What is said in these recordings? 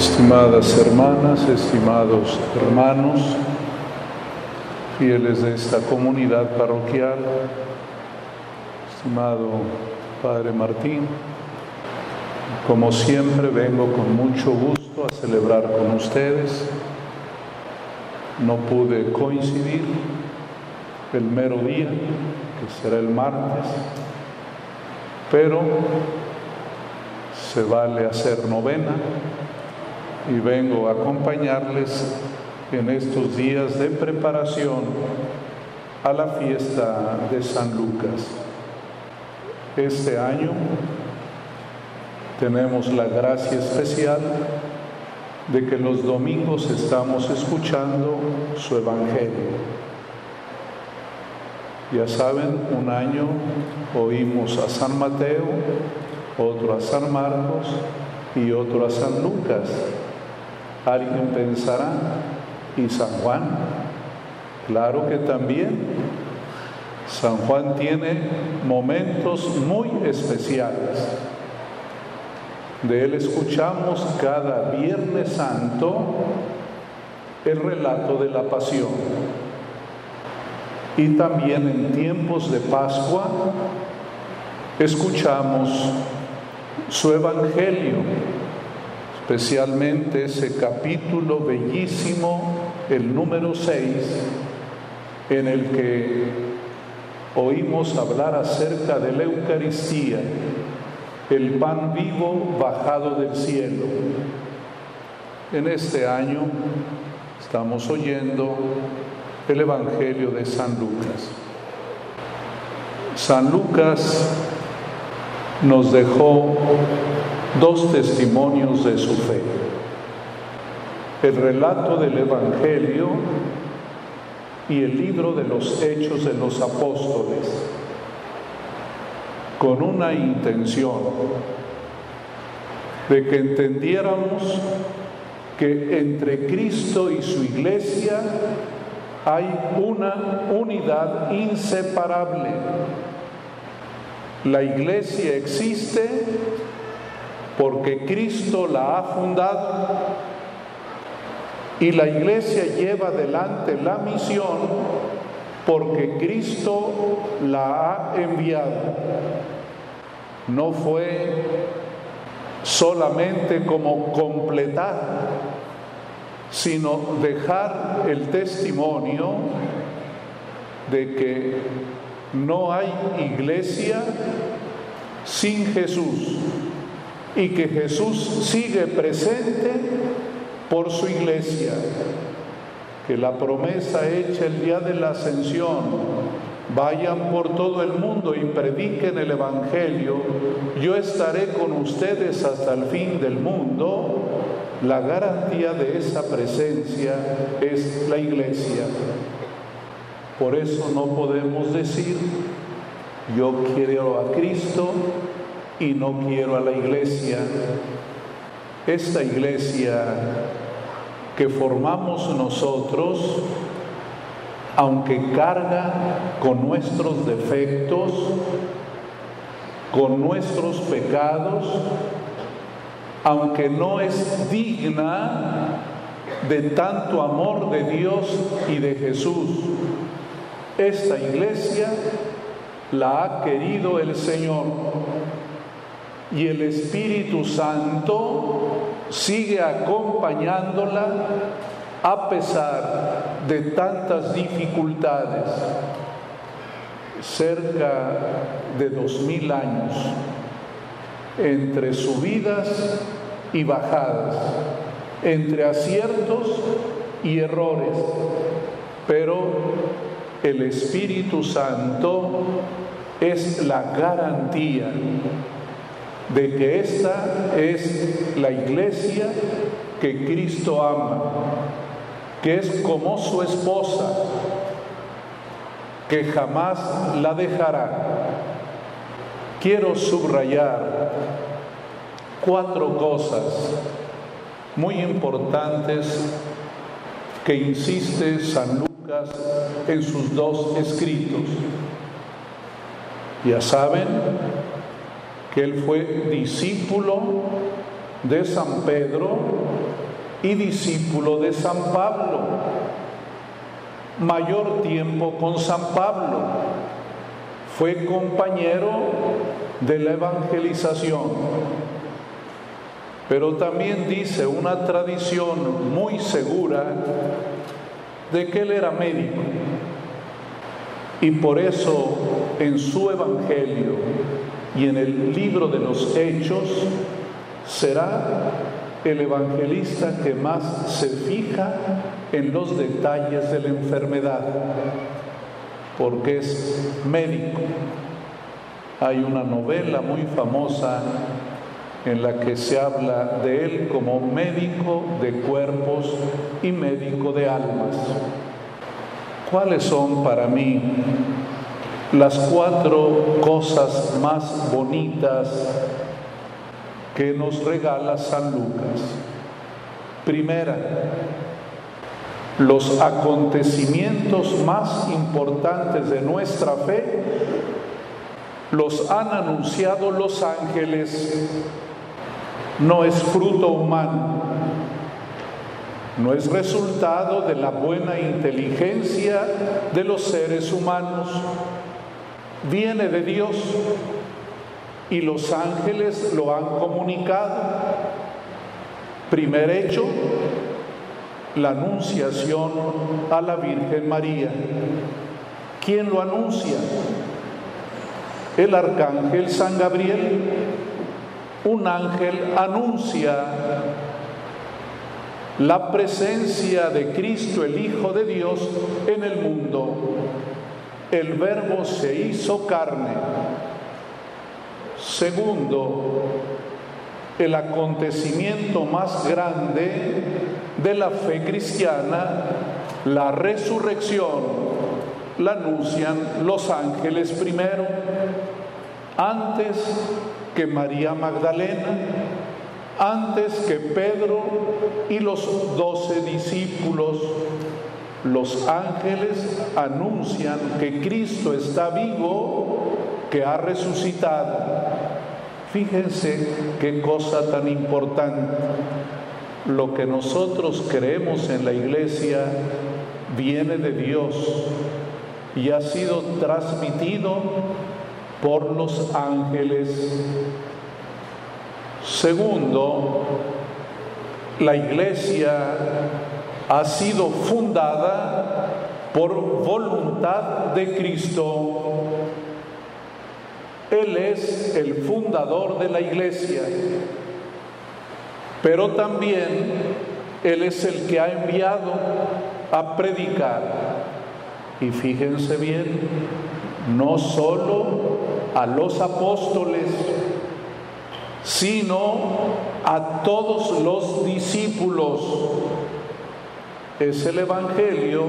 Estimadas hermanas, estimados hermanos, fieles de esta comunidad parroquial, estimado Padre Martín, como siempre vengo con mucho gusto a celebrar con ustedes. No pude coincidir el mero día, que será el martes, pero se vale hacer novena y vengo a acompañarles en estos días de preparación a la fiesta de San Lucas. Este año tenemos la gracia especial de que los domingos estamos escuchando su Evangelio. Ya saben, un año oímos a San Mateo, otro a San Marcos y otro a San Lucas. Alguien pensará, ¿y San Juan? Claro que también. San Juan tiene momentos muy especiales. De él escuchamos cada Viernes Santo el relato de la pasión. Y también en tiempos de Pascua escuchamos su Evangelio, especialmente ese capítulo bellísimo, el número 6, en el que oímos hablar acerca de la Eucaristía, el pan vivo bajado del cielo. En este año estamos oyendo el Evangelio de San Lucas. San Lucas nos dejó dos testimonios de su fe. El relato del Evangelio y el libro de los Hechos de los Apóstoles, con una intención de que entendiéramos que entre Cristo y su iglesia hay una unidad inseparable la iglesia existe porque Cristo la ha fundado y la iglesia lleva adelante la misión porque Cristo la ha enviado. No fue solamente como completar, sino dejar el testimonio de que no hay iglesia sin Jesús y que Jesús sigue presente por su iglesia. Que la promesa hecha el día de la ascensión, vayan por todo el mundo y prediquen el Evangelio, yo estaré con ustedes hasta el fin del mundo, la garantía de esa presencia es la iglesia. Por eso no podemos decir, yo quiero a Cristo y no quiero a la iglesia. Esta iglesia que formamos nosotros, aunque carga con nuestros defectos, con nuestros pecados, aunque no es digna de tanto amor de Dios y de Jesús, esta iglesia la ha querido el Señor y el Espíritu Santo sigue acompañándola a pesar de tantas dificultades. Cerca de dos mil años entre subidas y bajadas, entre aciertos y errores, pero el Espíritu Santo es la garantía de que esta es la iglesia que Cristo ama, que es como su esposa, que jamás la dejará. Quiero subrayar cuatro cosas muy importantes que insiste San Lucas en sus dos escritos. Ya saben que él fue discípulo de San Pedro y discípulo de San Pablo. Mayor tiempo con San Pablo. Fue compañero de la evangelización. Pero también dice una tradición muy segura de que él era médico. Y por eso en su evangelio y en el libro de los hechos será el evangelista que más se fija en los detalles de la enfermedad, porque es médico. Hay una novela muy famosa en la que se habla de él como médico de cuerpos y médico de almas. ¿Cuáles son para mí las cuatro cosas más bonitas que nos regala San Lucas? Primera, los acontecimientos más importantes de nuestra fe los han anunciado los ángeles no es fruto humano, no es resultado de la buena inteligencia de los seres humanos, viene de Dios y los ángeles lo han comunicado. Primer hecho, la anunciación a la Virgen María. ¿Quién lo anuncia? El arcángel San Gabriel un ángel anuncia la presencia de Cristo, el Hijo de Dios, en el mundo. El verbo se hizo carne. Segundo, el acontecimiento más grande de la fe cristiana, la resurrección, la anuncian los ángeles primero. Antes que María Magdalena, antes que Pedro y los doce discípulos. Los ángeles anuncian que Cristo está vivo, que ha resucitado. Fíjense qué cosa tan importante. Lo que nosotros creemos en la iglesia viene de Dios y ha sido transmitido por los ángeles. Segundo, la iglesia ha sido fundada por voluntad de Cristo. Él es el fundador de la iglesia, pero también Él es el que ha enviado a predicar. Y fíjense bien, no solo a los apóstoles, sino a todos los discípulos. Es el Evangelio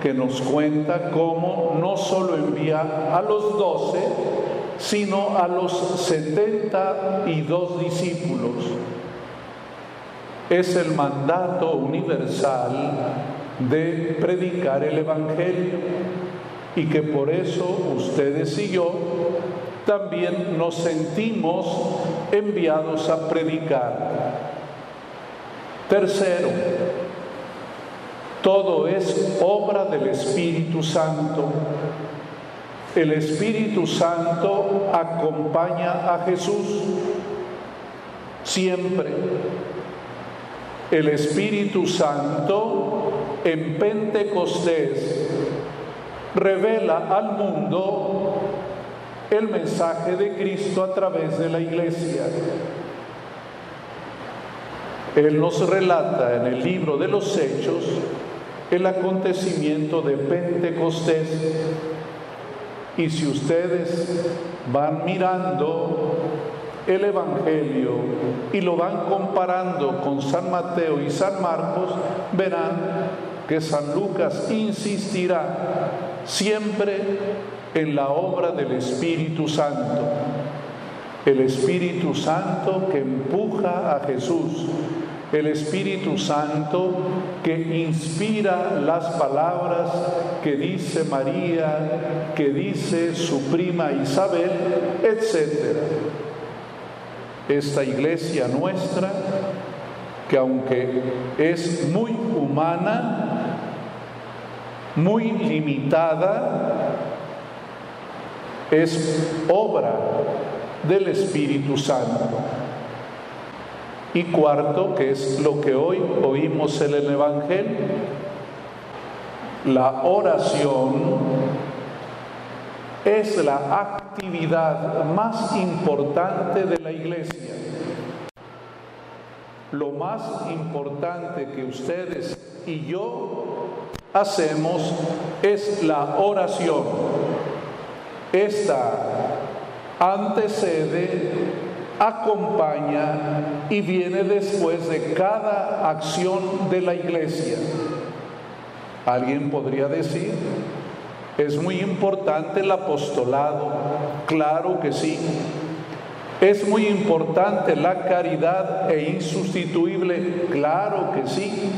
que nos cuenta cómo no solo envía a los doce, sino a los setenta y dos discípulos. Es el mandato universal de predicar el Evangelio y que por eso ustedes y yo también nos sentimos enviados a predicar. Tercero, todo es obra del Espíritu Santo. El Espíritu Santo acompaña a Jesús siempre. El Espíritu Santo en Pentecostés revela al mundo el mensaje de Cristo a través de la iglesia. Él nos relata en el libro de los Hechos el acontecimiento de Pentecostés. Y si ustedes van mirando el Evangelio y lo van comparando con San Mateo y San Marcos, verán que San Lucas insistirá siempre en la obra del Espíritu Santo. El Espíritu Santo que empuja a Jesús, el Espíritu Santo que inspira las palabras que dice María, que dice su prima Isabel, etc. esta iglesia nuestra, que aunque es muy humana, muy limitada, es obra del Espíritu Santo. Y cuarto, que es lo que hoy oímos en el Evangelio, la oración es la actividad más importante de la iglesia. Lo más importante que ustedes y yo hacemos es la oración. Esta antecede, acompaña y viene después de cada acción de la iglesia. Alguien podría decir, es muy importante el apostolado, claro que sí. Es muy importante la caridad e insustituible, claro que sí.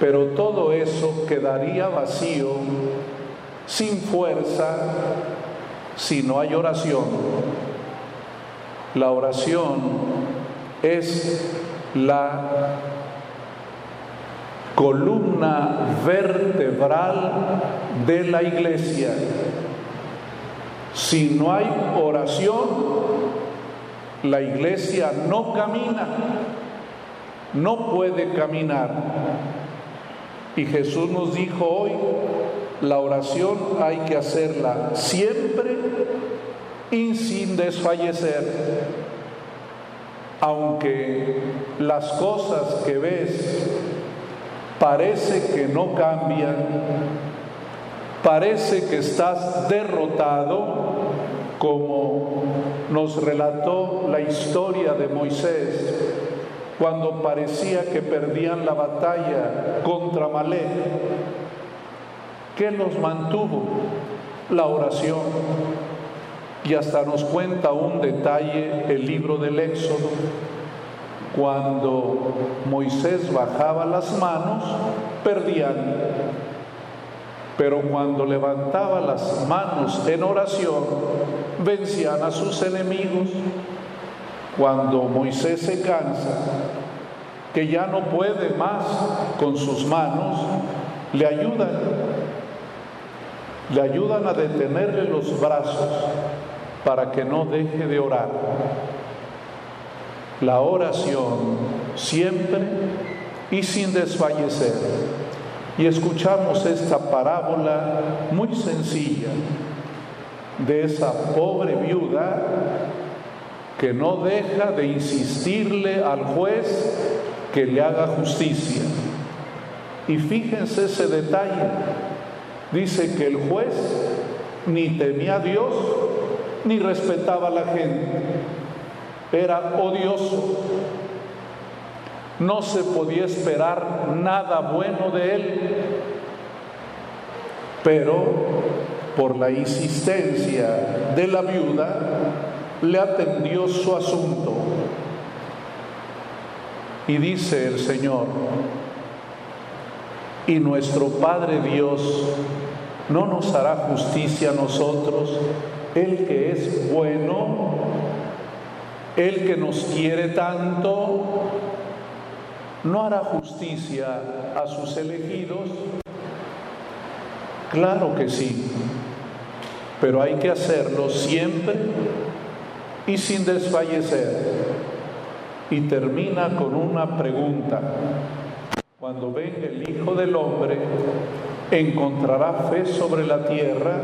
Pero todo eso quedaría vacío, sin fuerza, si no hay oración. La oración es la columna vertebral de la iglesia. Si no hay oración, la iglesia no camina, no puede caminar. Y Jesús nos dijo hoy, la oración hay que hacerla siempre y sin desfallecer. Aunque las cosas que ves parece que no cambian, parece que estás derrotado, como nos relató la historia de Moisés, cuando parecía que perdían la batalla contra Malé. ¿Qué los mantuvo? La oración. Y hasta nos cuenta un detalle el libro del Éxodo cuando Moisés bajaba las manos, perdían. Pero cuando levantaba las manos en oración, vencían a sus enemigos. Cuando Moisés se cansa, que ya no puede más con sus manos, le ayudan. Le ayudan a detenerle los brazos para que no deje de orar la oración siempre y sin desfallecer. Y escuchamos esta parábola muy sencilla de esa pobre viuda que no deja de insistirle al juez que le haga justicia. Y fíjense ese detalle. Dice que el juez ni temía a Dios ni respetaba a la gente era odioso. No se podía esperar nada bueno de él, pero por la insistencia de la viuda le atendió su asunto. Y dice el Señor, y nuestro Padre Dios no nos hará justicia a nosotros, el que es bueno el que nos quiere tanto no hará justicia a sus elegidos. Claro que sí, pero hay que hacerlo siempre y sin desfallecer. Y termina con una pregunta. Cuando venga el Hijo del Hombre, ¿encontrará fe sobre la tierra?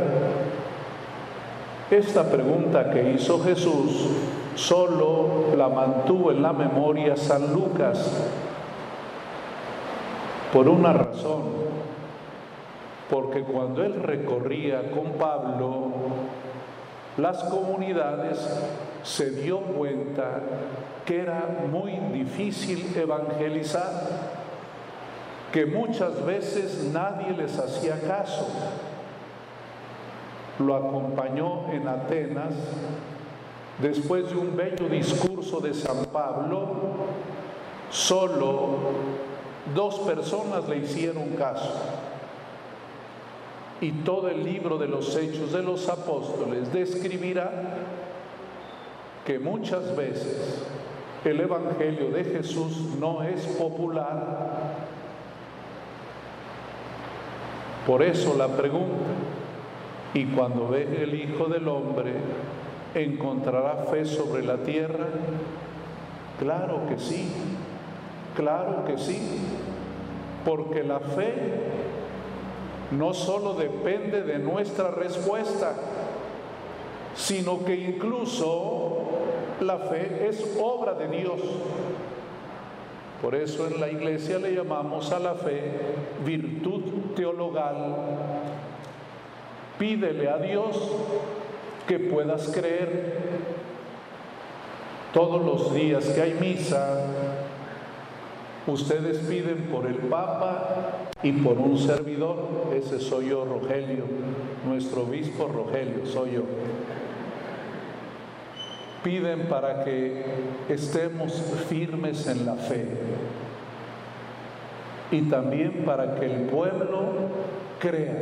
Esta pregunta que hizo Jesús solo la mantuvo en la memoria San Lucas por una razón, porque cuando él recorría con Pablo las comunidades, se dio cuenta que era muy difícil evangelizar, que muchas veces nadie les hacía caso. Lo acompañó en Atenas Después de un bello discurso de San Pablo, solo dos personas le hicieron caso. Y todo el libro de los hechos de los apóstoles describirá que muchas veces el Evangelio de Jesús no es popular. Por eso la pregunta, y cuando ve el Hijo del Hombre, ¿encontrará fe sobre la tierra? Claro que sí, claro que sí, porque la fe no solo depende de nuestra respuesta, sino que incluso la fe es obra de Dios. Por eso en la iglesia le llamamos a la fe virtud teologal. Pídele a Dios que puedas creer. Todos los días que hay misa, ustedes piden por el Papa y por un servidor. Ese soy yo, Rogelio, nuestro obispo Rogelio, soy yo piden para que estemos firmes en la fe y también para que el pueblo crea,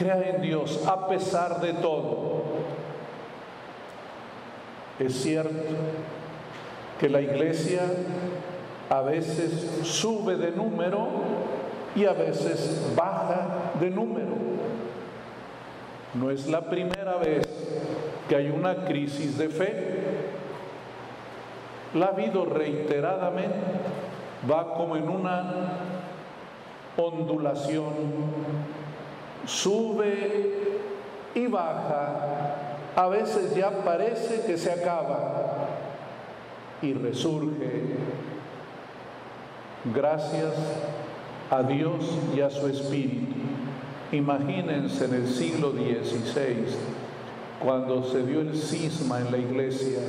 crea en Dios a pesar de todo. Es cierto que la iglesia a veces sube de número y a veces baja de número. No es la primera vez que hay una crisis de fe. La ha reiteradamente, va como en una ondulación, sube y baja, a veces ya parece que se acaba y resurge. Gracias a Dios y a su Espíritu. Imagínense en el siglo XVI cuando se dio el cisma en la iglesia,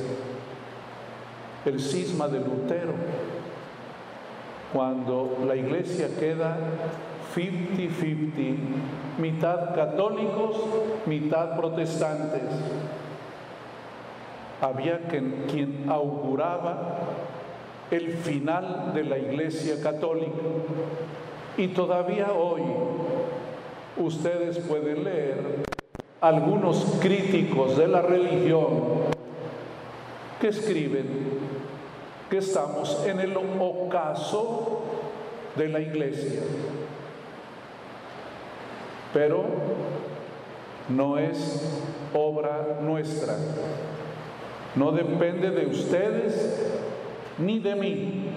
el cisma de Lutero, cuando la iglesia queda 50-50, mitad católicos, mitad protestantes. Había quien auguraba el final de la iglesia católica. Y todavía hoy ustedes pueden leer algunos críticos de la religión que escriben que estamos en el ocaso de la iglesia. Pero no es obra nuestra. No depende de ustedes ni de mí.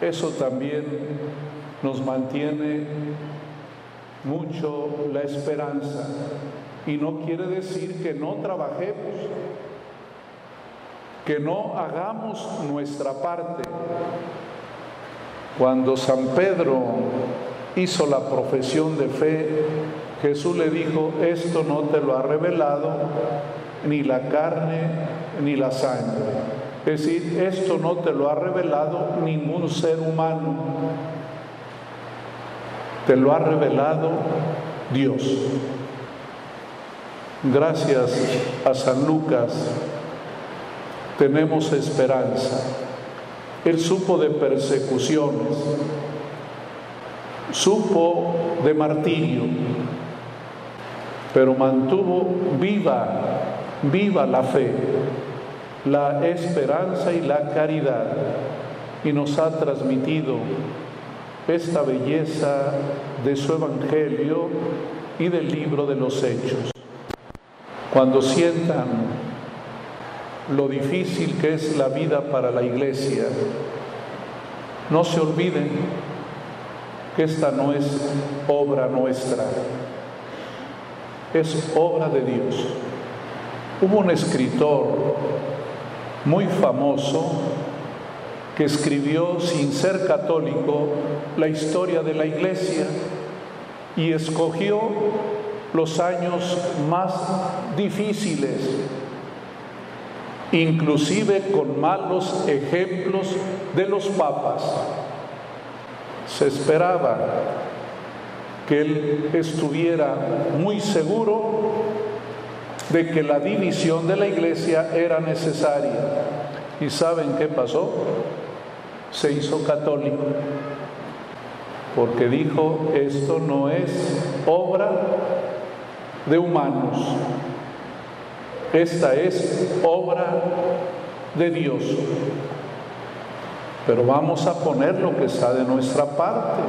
Eso también nos mantiene mucho la esperanza y no quiere decir que no trabajemos, que no hagamos nuestra parte. Cuando San Pedro hizo la profesión de fe, Jesús le dijo, esto no te lo ha revelado ni la carne ni la sangre. Es decir, esto no te lo ha revelado ningún ser humano, te lo ha revelado Dios. Gracias a San Lucas tenemos esperanza. Él supo de persecuciones, supo de martirio, pero mantuvo viva, viva la fe, la esperanza y la caridad y nos ha transmitido esta belleza de su Evangelio y del libro de los Hechos. Cuando sientan lo difícil que es la vida para la iglesia, no se olviden que esta no es obra nuestra, es obra de Dios. Hubo un escritor muy famoso que escribió sin ser católico la historia de la iglesia y escogió los años más difíciles, inclusive con malos ejemplos de los papas. Se esperaba que él estuviera muy seguro de que la división de la iglesia era necesaria. ¿Y saben qué pasó? se hizo católico, porque dijo, esto no es obra de humanos, Esta es obra de Dios. Pero vamos a poner lo que está de nuestra parte.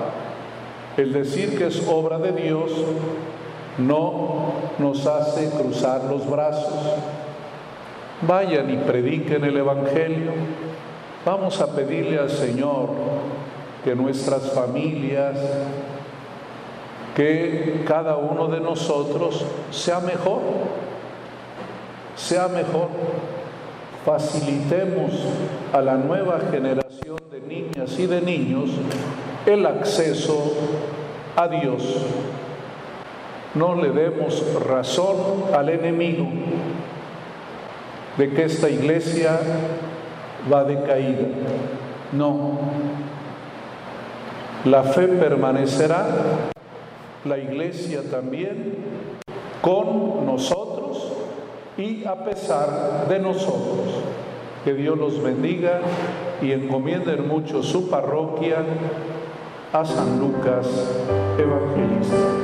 El decir que es obra de Dios no nos hace cruzar los brazos. Vayan y prediquen el Evangelio. Vamos a pedirle al Señor que nuestras familias, que cada uno de nosotros sea mejor, sea mejor. Facilitemos a la nueva generación de niñas y de niños el acceso a Dios. No le demos razón al enemigo de que esta iglesia va decaída. No. La fe permanecerá, la iglesia también, con nosotros y a pesar de nosotros. Que Dios los bendiga y encomienden mucho su parroquia a San Lucas Evangelista.